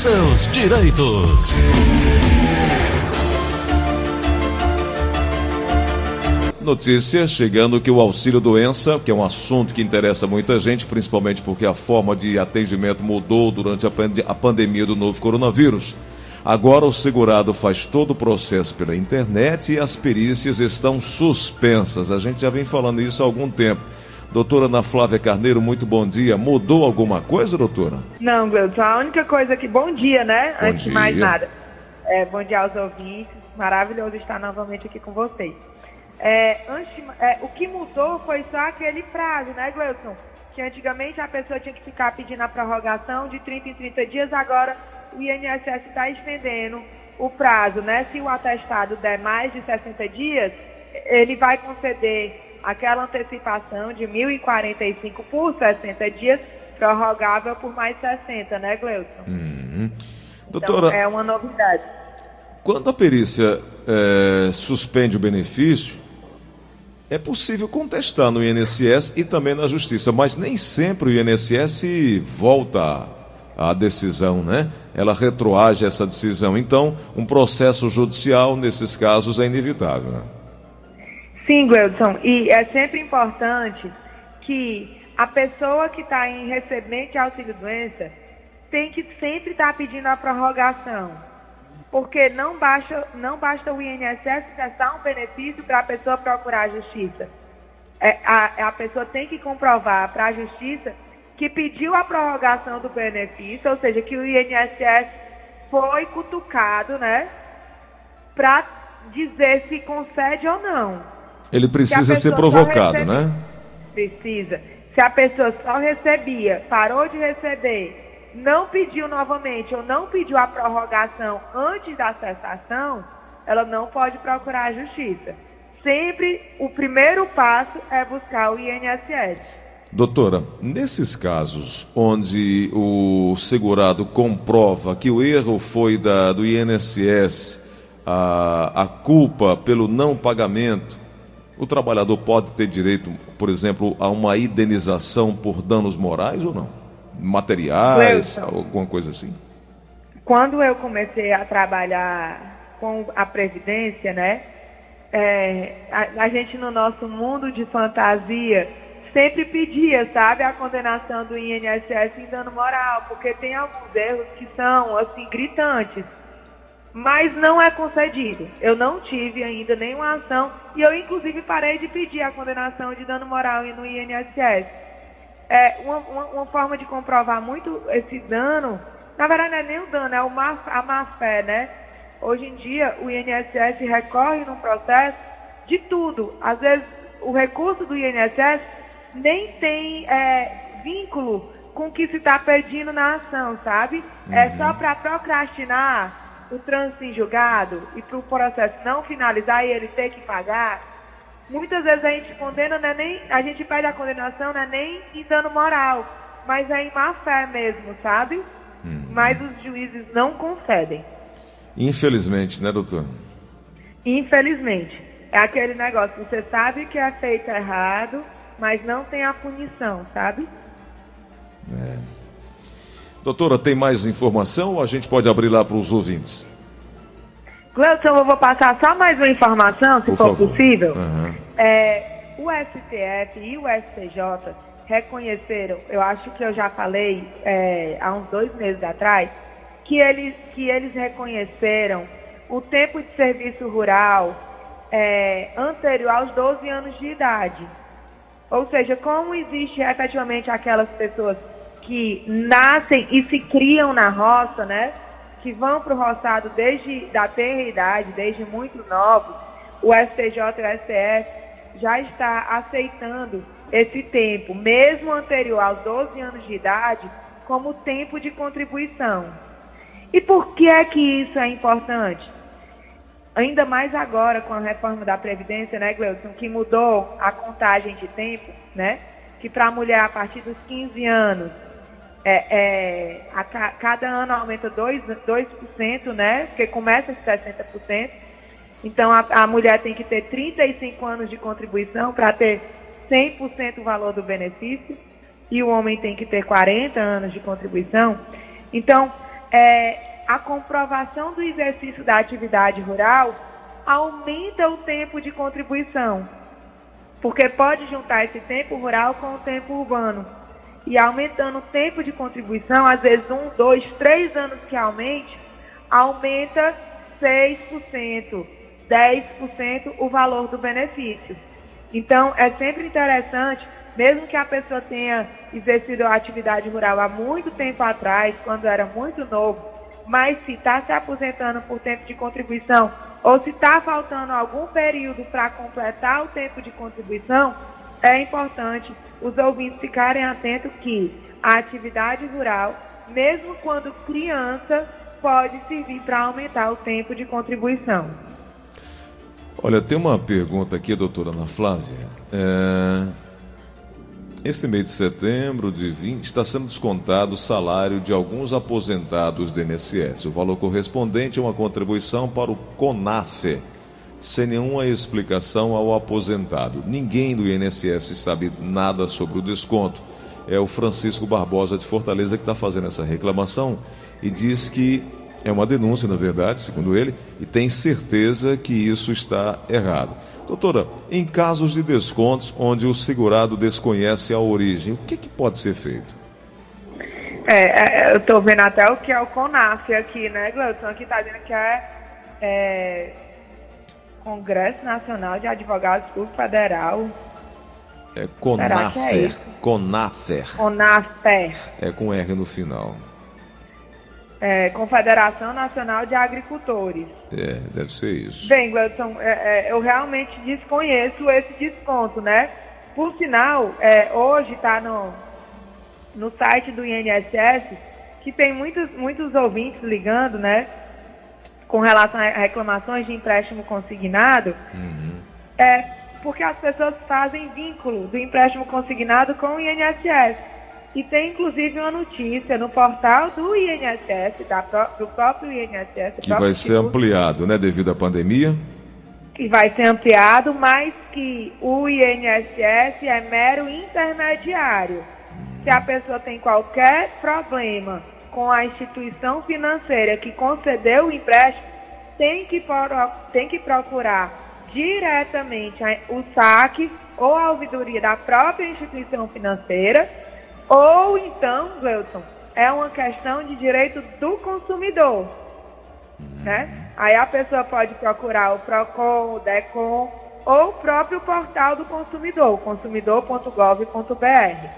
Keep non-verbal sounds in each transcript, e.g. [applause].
seus direitos. Notícia chegando que o auxílio doença, que é um assunto que interessa muita gente, principalmente porque a forma de atendimento mudou durante a, pand a pandemia do novo coronavírus. Agora o segurado faz todo o processo pela internet e as perícias estão suspensas. A gente já vem falando isso há algum tempo. Doutora Ana Flávia Carneiro, muito bom dia. Mudou alguma coisa, doutora? Não, Gleudson, a única coisa que. Bom dia, né? Bom Antes dia. de mais nada. É, bom dia aos ouvintes. Maravilhoso estar novamente aqui com vocês. É, antes, é, o que mudou foi só aquele prazo, né, Gleudson? Que antigamente a pessoa tinha que ficar pedindo a prorrogação de 30 em 30 dias, agora o INSS está estendendo o prazo, né? Se o atestado der mais de 60 dias, ele vai conceder aquela antecipação de 1.045 por 60 dias, prorrogável por mais 60, né, Gleudson? Uhum. Então, Doutora, é uma novidade. quando a perícia eh, suspende o benefício, é possível contestar no INSS e também na Justiça, mas nem sempre o INSS volta à decisão, né? Ela retroage essa decisão. Então, um processo judicial, nesses casos, é inevitável. Né? Sim, Gleudson, e é sempre importante que a pessoa que está em recebimento de auxílio-doença tem que sempre estar pedindo a prorrogação. Porque não basta, não basta o INSS cessar um benefício para a pessoa procurar a justiça. É, a, a pessoa tem que comprovar para a justiça que pediu a prorrogação do benefício, ou seja, que o INSS foi cutucado, né? Para dizer se concede ou não. Ele precisa Se ser provocado, recebe- né? Precisa. Se a pessoa só recebia, parou de receber, não pediu novamente ou não pediu a prorrogação antes da cessação, ela não pode procurar a justiça. Sempre o primeiro passo é buscar o INSS. Doutora, nesses casos onde o segurado comprova que o erro foi da, do INSS, a, a culpa pelo não pagamento, o trabalhador pode ter direito, por exemplo, a uma indenização por danos morais ou não? Materiais, Cleuton. alguma coisa assim? Quando eu comecei a trabalhar com a Previdência, né? é, a, a gente no nosso mundo de fantasia sempre pedia, sabe, a condenação do INSS em dano moral, porque tem alguns erros que são, assim, gritantes. Mas não é concedido. Eu não tive ainda nenhuma ação e eu, inclusive, parei de pedir a condenação de dano moral no INSS. É, uma, uma, uma forma de comprovar muito esse dano, na verdade não é nem o dano, é o má, a má fé, né? Hoje em dia o INSS recorre num processo de tudo. Às vezes o recurso do INSS nem tem é, vínculo com o que se está pedindo na ação, sabe? É só para procrastinar o trânsito em julgado e para o processo não finalizar e ele ter que pagar. Muitas vezes a gente condena, não é nem, a gente pede a condenação não é nem em dano moral, mas é em má fé mesmo, sabe? Mas os juízes não concedem. Infelizmente, né, doutor? Infelizmente. É aquele negócio, você sabe que é feito errado, mas não tem a punição, sabe? Doutora, tem mais informação ou a gente pode abrir lá para os ouvintes? Gleudson, eu vou passar só mais uma informação, se Por for favor. possível. Aham. É, o STF e o STJ reconheceram, eu acho que eu já falei é, há uns dois meses atrás, que eles, que eles reconheceram o tempo de serviço rural é, anterior aos 12 anos de idade. Ou seja, como existe efetivamente aquelas pessoas que nascem e se criam na roça, né? Que vão para o roçado desde da tenra idade, desde muito novos, o STJ e o STF já está aceitando esse tempo, mesmo anterior aos 12 anos de idade, como tempo de contribuição. E por que é que isso é importante? Ainda mais agora com a reforma da Previdência, né, Gleuson, que mudou a contagem de tempo, né? Que para a mulher a partir dos 15 anos, é, é, a ca- cada ano aumenta 2%, 2%, né? Porque começa de 60%. Então a, a mulher tem que ter 35 anos de contribuição para ter 100% o valor do benefício e o homem tem que ter 40 anos de contribuição. Então, é, a comprovação do exercício da atividade rural aumenta o tempo de contribuição, porque pode juntar esse tempo rural com o tempo urbano. E aumentando o tempo de contribuição, às vezes um, dois, três anos que aumente, aumenta 6%, 10% o valor do benefício. Então, é sempre interessante, mesmo que a pessoa tenha exercido a atividade rural há muito tempo atrás, quando era muito novo, mas se está se aposentando por tempo de contribuição ou se está faltando algum período para completar o tempo de contribuição, é importante os ouvintes ficarem atentos que a atividade rural, mesmo quando criança, pode servir para aumentar o tempo de contribuição. Olha, tem uma pergunta aqui, doutora Ana Flávia. É... Esse mês de setembro de 20 está sendo descontado o salário de alguns aposentados do INSS. O valor correspondente é uma contribuição para o CONAFE, sem nenhuma explicação ao aposentado. Ninguém do INSS sabe nada sobre o desconto. É o Francisco Barbosa de Fortaleza que está fazendo essa reclamação e diz que é uma denúncia, na verdade, segundo ele, e tem certeza que isso está errado. Doutora, em casos de descontos onde o segurado desconhece a origem, o que, que pode ser feito? É, é eu estou vendo até o que é o CONAF aqui, né, Gleudson? Aqui está dizendo que é, é, Congresso Nacional de Advogados Públicos Federal. É CONAFER. É CONAFER. CONAFER. É com R no final é, Confederação Nacional de Agricultores. É, deve ser isso. Bem, Gleudson, é, é, eu realmente desconheço esse desconto, né? Por sinal, é, hoje está no, no site do INSS que tem muitos, muitos ouvintes ligando, né? Com relação a reclamações de empréstimo consignado. Uhum. É, porque as pessoas fazem vínculo do empréstimo consignado com o INSS. E tem inclusive uma notícia no portal do INSS, da, do próprio INSS. Que vai ser ampliado, né, devido à pandemia? Que vai ser ampliado, mas que o INSS é mero intermediário. Se a pessoa tem qualquer problema com a instituição financeira que concedeu o empréstimo, tem que, tem que procurar diretamente o saque ou a ouvidoria da própria instituição financeira ou então, Gleuton, é uma questão de direito do consumidor. Né? Aí a pessoa pode procurar o PROCON, o DECON ou o próprio portal do consumidor, consumidor.gov.br.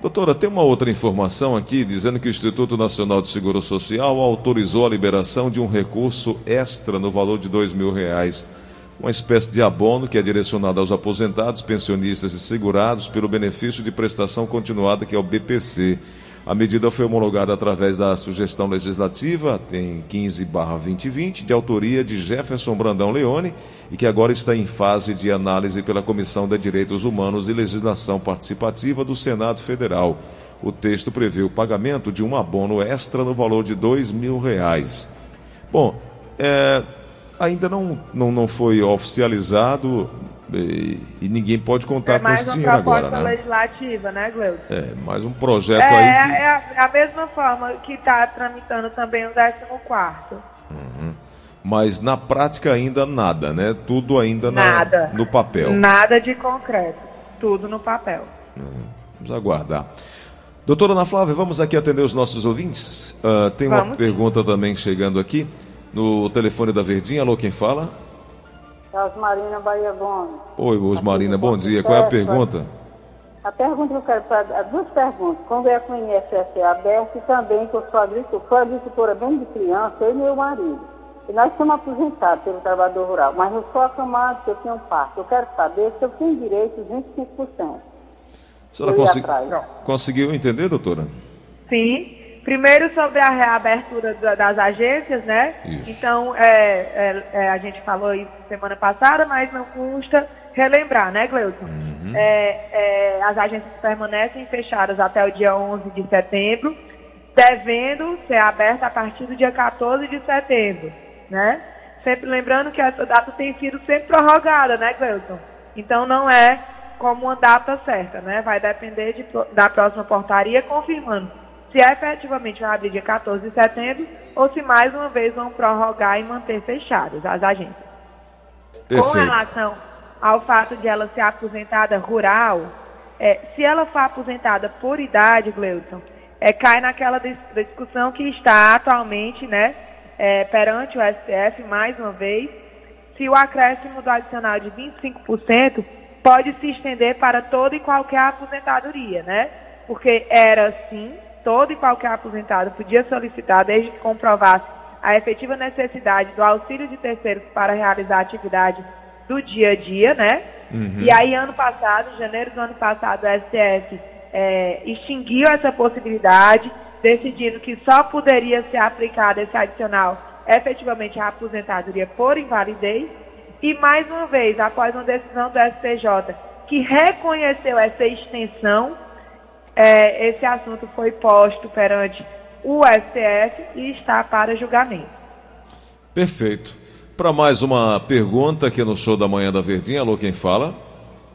Doutora, tem uma outra informação aqui dizendo que o Instituto Nacional de Seguro Social autorizou a liberação de um recurso extra no valor de dois mil reais uma espécie de abono que é direcionado aos aposentados, pensionistas e segurados pelo benefício de prestação continuada, que é o BPC. A medida foi homologada através da sugestão legislativa, tem 15-2020, de autoria de Jefferson Brandão Leone, e que agora está em fase de análise pela Comissão de Direitos Humanos e Legislação Participativa do Senado Federal. O texto prevê o pagamento de um abono extra no valor de dois mil reais. Bom, é, ainda não, não, não foi oficializado e, e ninguém pode contar é com esse dinheiro agora, né? legislativa, né, Gleuton? É, mais um projeto é, aí que... É a, a mesma forma que está tramitando também o 14 uhum. Mas na prática ainda nada, né? Tudo ainda nada. Na, no papel. Nada de concreto. Tudo no papel. Uhum. Vamos aguardar. Doutora Ana Flávia, vamos aqui atender os nossos ouvintes. Uh, tem vamos uma pergunta também chegando aqui no telefone da Verdinha. Alô, quem fala? É Osmarina Bahia Gomes. Oi, Osmarina, bom dia. Qual é a pergunta? A pergunta que eu quero fazer, duas perguntas. Quando é com o INSS é aberto e também que eu sou agricultora, sou agricultora bem de criança, eu e meu marido. E nós somos aposentados pelo trabalhador rural, mas eu sou acamado eu tenho um parto. Eu quero saber se eu tenho direito de 25%. A senhora consegui... conseguiu entender, doutora? Sim. Primeiro sobre a reabertura das agências, né? Isso. Então, é, é, é, a gente falou isso semana passada, mas não custa relembrar, né, Gleuton? Uhum. É, é, as agências permanecem fechadas até o dia 11 de setembro, devendo ser aberta a partir do dia 14 de setembro, né? Sempre lembrando que essa data tem sido sempre prorrogada, né, Gleuton? Então, não é como uma data certa, né? Vai depender de, da próxima portaria confirmando se efetivamente vai abrir dia 14 de setembro ou se mais uma vez vão prorrogar e manter fechadas as agências. Perfeito. Com relação ao fato de ela ser aposentada rural, é, se ela for aposentada por idade, Gleudson, é, cai naquela dis discussão que está atualmente né, é, perante o STF, mais uma vez, se o acréscimo do adicional de 25% pode se estender para toda e qualquer aposentadoria, né? Porque era assim, todo e qualquer aposentado podia solicitar, desde que comprovasse a efetiva necessidade do auxílio de terceiros para realizar a atividade do dia a dia, né? Uhum. E aí, ano passado, janeiro do ano passado, o STF é, extinguiu essa possibilidade, decidindo que só poderia ser aplicado esse adicional efetivamente a aposentadoria por invalidez. E mais uma vez, após uma decisão do STJ que reconheceu essa extensão, é, esse assunto foi posto perante o STF e está para julgamento. Perfeito. Para mais uma pergunta aqui no show da manhã da Verdinha, alô, quem fala?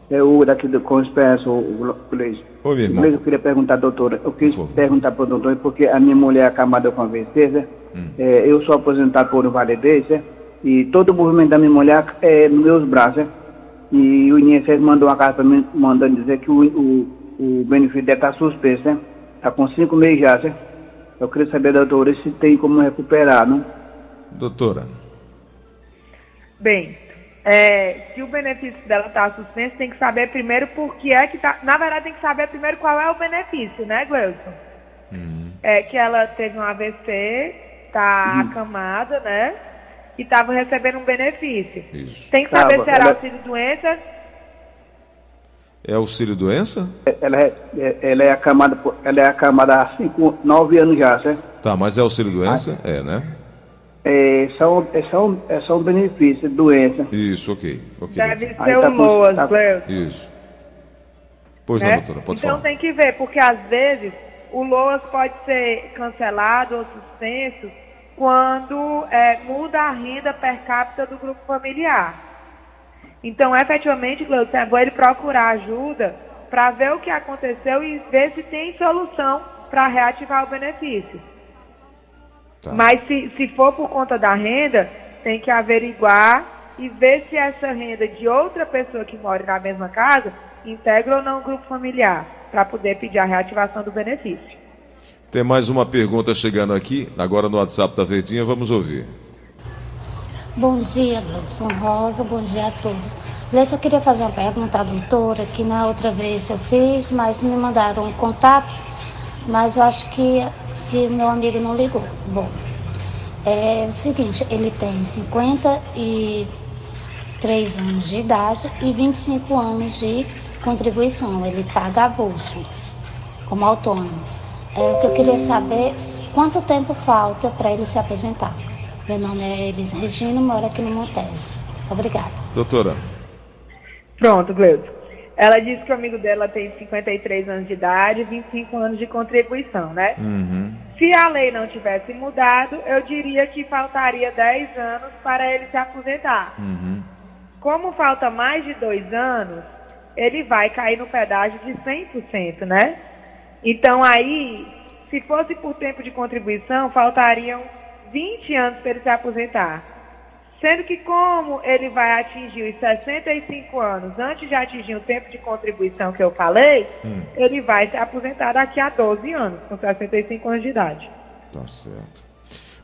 É o daqui do Conspiração, o Gleison. Oi, meu irmão. eu queria perguntar, doutora, eu quis perguntar para o doutor, porque a minha mulher é acamada com AVC, né? Hum. É, eu sou aposentado por invalidez, né? E todo o movimento da minha mulher é nos meus braços, né? E o INSS mandou uma carta para mim, mandando dizer que o, o, o benefício deve estar suspenso, né? Está com cinco meses já, né? Eu queria saber, doutora, se tem como recuperar, não? Doutora. Bem, é, se o benefício dela está suspenso, tem que saber primeiro por que é que está. Na verdade, tem que saber primeiro qual é o benefício, né, Gleuson? Uhum. É que ela teve um AVC, está uhum. acamada, né? E estava recebendo um benefício. Isso. Tem que saber se era auxílio doença. É auxílio doença? Ela é, é, ela é acamada, ela é acamada há 5, 9 anos já, certo? Tá, mas é auxílio doença? Ah. É, né? É, são, é, são, é só um benefício, doença. Isso, ok. okay Deve ser tá o LOAS, tá... Isso. Pois né? não, doutora, pode então falar. tem que ver, porque às vezes o LOAS pode ser cancelado ou suspenso quando é, muda a renda per capita do grupo familiar. Então, efetivamente, Gleuton, é bom ele procurar ajuda para ver o que aconteceu e ver se tem solução para reativar o benefício. Tá. Mas se, se for por conta da renda, tem que averiguar e ver se essa renda de outra pessoa que mora na mesma casa integra ou não o grupo familiar, para poder pedir a reativação do benefício. Tem mais uma pergunta chegando aqui, agora no WhatsApp da Verdinha, vamos ouvir. Bom dia, Gleison Rosa, bom dia a todos. Gleison, eu queria fazer uma pergunta à doutora, que na outra vez eu fiz, mas me mandaram um contato, mas eu acho que que meu amigo não ligou. Bom, é o seguinte, ele tem 53 anos de idade e 25 anos de contribuição. Ele paga avulso como autônomo. É, o que eu queria saber quanto tempo falta para ele se apresentar. Meu nome é Elis Regina, moro aqui no Montese. Obrigada. Doutora. Pronto, Gleudo. Ela disse que o amigo dela tem 53 anos de idade e 25 anos de contribuição, né? Uhum. Se a lei não tivesse mudado, eu diria que faltaria 10 anos para ele se aposentar. Uhum. Como falta mais de dois anos, ele vai cair no pedágio de 100%, né? Então aí, se fosse por tempo de contribuição, faltariam 20 anos para ele se aposentar. Sendo que como ele vai atingir os 65 anos antes de atingir o tempo de contribuição que eu falei, hum. ele vai se aposentar daqui a 12 anos, com 65 anos de idade. Tá certo.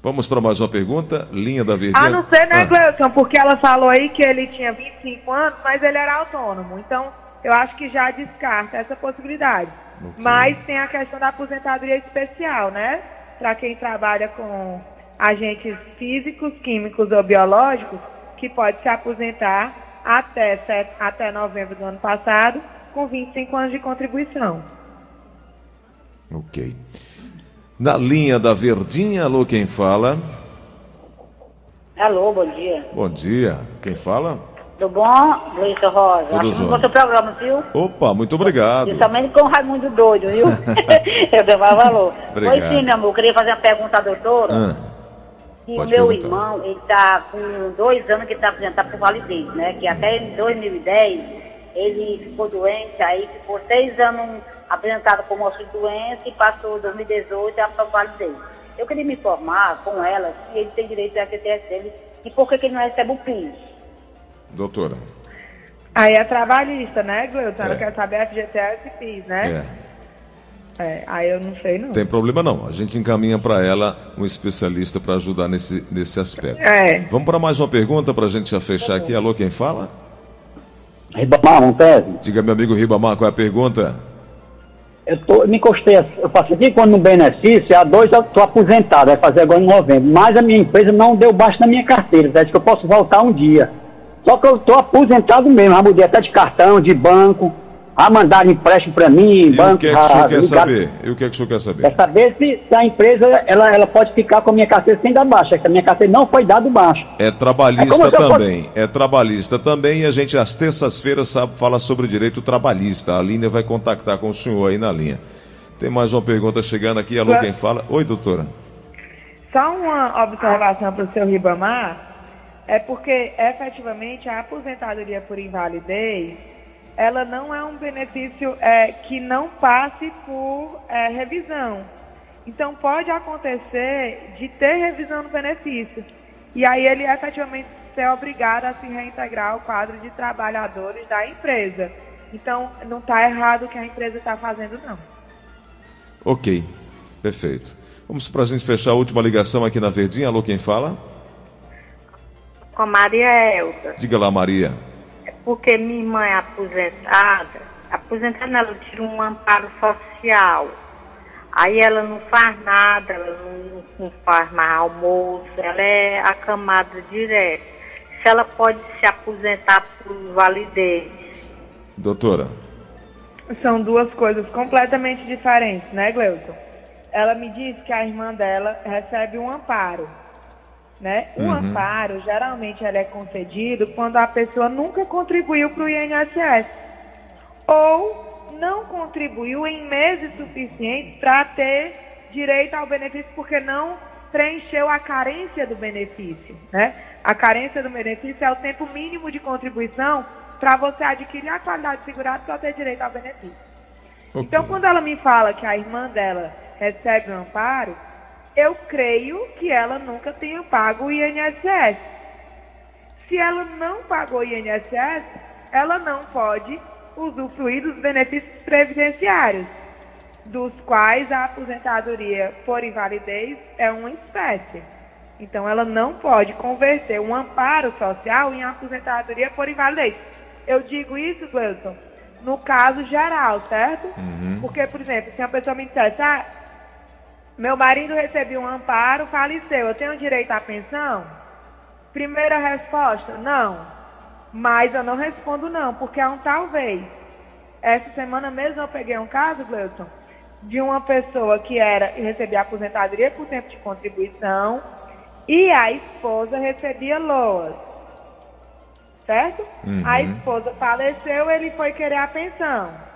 Vamos para mais uma pergunta. Linha da Verdinha. A não ser, né, ah. Gleuton, porque ela falou aí que ele tinha 25 anos, mas ele era autônomo. Então, eu acho que já descarta essa possibilidade. Okay. Mas tem a questão da aposentadoria especial, né? Para quem trabalha com agentes físicos, químicos ou biológicos que pode se aposentar até, até novembro do ano passado com 25 anos de contribuição. Ok. Na linha da Verdinha, alô, quem fala? Alô, bom dia. Bom dia. Quem fala? Tudo bom, Luiz Rosa? Tudo jóia. seu programa, viu? Opa, muito obrigado. Principalmente com o Raimundo Doido, viu? [laughs] [laughs] Eu dou mais valor. Obrigado. Oi, sim, meu amor. Eu queria fazer uma pergunta à doutora. Ah. E o meu perguntar. irmão, ele está com dois anos que está aposentado por validez, né? Que até em 2010 ele ficou doente, aí ficou seis anos apresentada como auxílio doença e passou 2018 a validez. Eu queria me informar com ela se ele tem direito ao FGTS dele e por que, que ele não recebe o PIS. Doutora. Aí é trabalhista, né, Gleuton? Ela é. quer saber FGTS e PIS, né? É. É, aí eu não sei não. Tem problema não. A gente encaminha para ela um especialista para ajudar nesse, nesse aspecto. É. Vamos para mais uma pergunta para a gente já fechar aqui. Alô, quem fala? Ribamar, Montese. Diga, meu amigo Ribamar, qual é a pergunta? Eu, tô, me encostei, eu passei aqui quando no benefício, há dois eu estou aposentado, vai fazer agora em novembro. Mas a minha empresa não deu baixo na minha carteira, diz que eu posso voltar um dia. Só que eu estou aposentado mesmo, já mudei até de cartão, de banco a mandar empréstimo para mim, e banco. O que é que o senhor quer saber? E o que é que o senhor quer saber? Quer saber se, se, a empresa ela, ela pode ficar com a minha carteira sem dar baixa, que a minha carteira não foi dado baixo. É trabalhista é também, é trabalhista também, e a gente às terças-feiras fala sobre o direito trabalhista. A Línia vai contactar com o senhor aí na linha. Tem mais uma pergunta chegando aqui, alô, quem fala? Oi, doutora. Só uma observação para o seu Ribamar, é porque efetivamente a aposentadoria por invalidez ela não é um benefício é, que não passe por é, revisão. Então, pode acontecer de ter revisão no benefício. E aí ele efetivamente ser obrigado a se reintegrar ao quadro de trabalhadores da empresa. Então, não está errado o que a empresa está fazendo, não. Ok, perfeito. Vamos para a gente fechar a última ligação aqui na Verdinha. Alô, quem fala? Com a Maria Elza. Diga lá, Maria porque minha mãe é aposentada, aposentada ela tira um amparo social. Aí ela não faz nada, ela não, não faz mais almoço, ela é acamada direto. Se ela pode se aposentar por validez. Doutora. São duas coisas completamente diferentes, né, Gleuton? Ela me disse que a irmã dela recebe um amparo né? O uhum. amparo, geralmente, ele é concedido quando a pessoa nunca contribuiu para o INSS ou não contribuiu em meses suficientes para ter direito ao benefício porque não preencheu a carência do benefício, né? A carência do benefício é o tempo mínimo de contribuição para você adquirir a qualidade de segurado para ter direito ao benefício. Okay. Então, quando ela me fala que a irmã dela recebe um amparo, eu creio que ela nunca tenha pago o INSS. Se ela não pagou o INSS, ela não pode usufruir dos benefícios previdenciários, dos quais a aposentadoria por invalidez é uma espécie. Então, ela não pode converter um amparo social em aposentadoria por invalidez. Eu digo isso, Gleuton, no caso geral, certo? Uhum. Porque, por exemplo, se uma pessoa me dissesse, ah, meu marido recebeu um amparo, faleceu. Eu tenho direito à pensão? Primeira resposta, não. Mas eu não respondo não, porque é um talvez. Essa semana mesmo eu peguei um caso, Gleuton, de uma pessoa que era recebia aposentadoria por tempo de contribuição e a esposa recebia loas. Certo? Uhum. A esposa faleceu, ele foi querer a pensão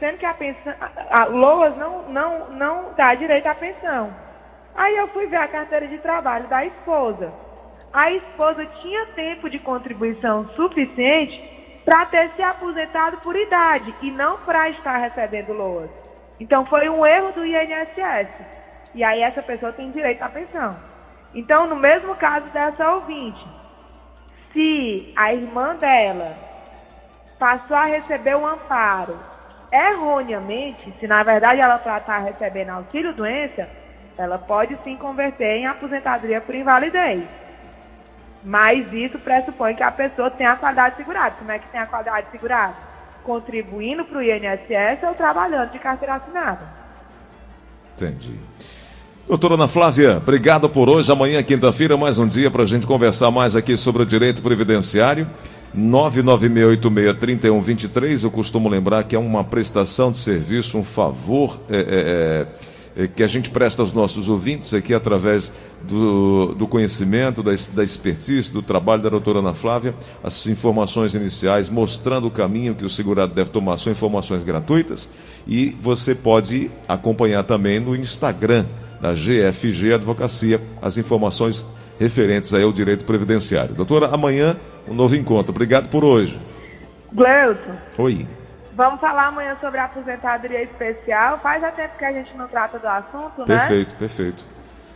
sendo que a pensão, a, a LOAS não, não, não dá direito à pensão. Aí eu fui ver a carteira de trabalho da esposa. A esposa tinha tempo de contribuição suficiente para ter se aposentado por idade e não para estar recebendo LOAS. Então foi um erro do INSS. E aí essa pessoa tem direito à pensão. Então, no mesmo caso dessa ouvinte, se a irmã dela passou a receber o um amparo erroneamente, se na verdade ela está recebendo auxílio doença, ela pode sim converter em aposentadoria por invalidez. Mas isso pressupõe que a pessoa tenha a qualidade segurada. Como é que tem a qualidade segurada? Contribuindo para o INSS ou trabalhando de carteira assinada. Entendi. Doutora Ana Flávia, obrigado por hoje. Amanhã, quinta-feira, mais um dia para a gente conversar mais aqui sobre o direito previdenciário. 996863123, eu costumo lembrar que é uma prestação de serviço, um favor é, é, é, que a gente presta aos nossos ouvintes aqui através do, do conhecimento, da, da expertise, do trabalho da doutora Ana Flávia, as informações iniciais, mostrando o caminho que o segurado deve tomar, são informações gratuitas. E você pode acompanhar também no Instagram da GFG Advocacia as informações referentes aí ao direito previdenciário. Doutora, amanhã um novo encontro. Obrigado por hoje. Gleuton. Oi. Vamos falar amanhã sobre a aposentadoria especial. Faz até tempo que a gente não trata do assunto, né? Perfeito, perfeito.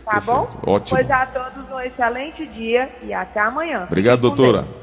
Tá perfeito. bom? Ótimo. Pois a todos um excelente dia e até amanhã. Obrigado, doutora.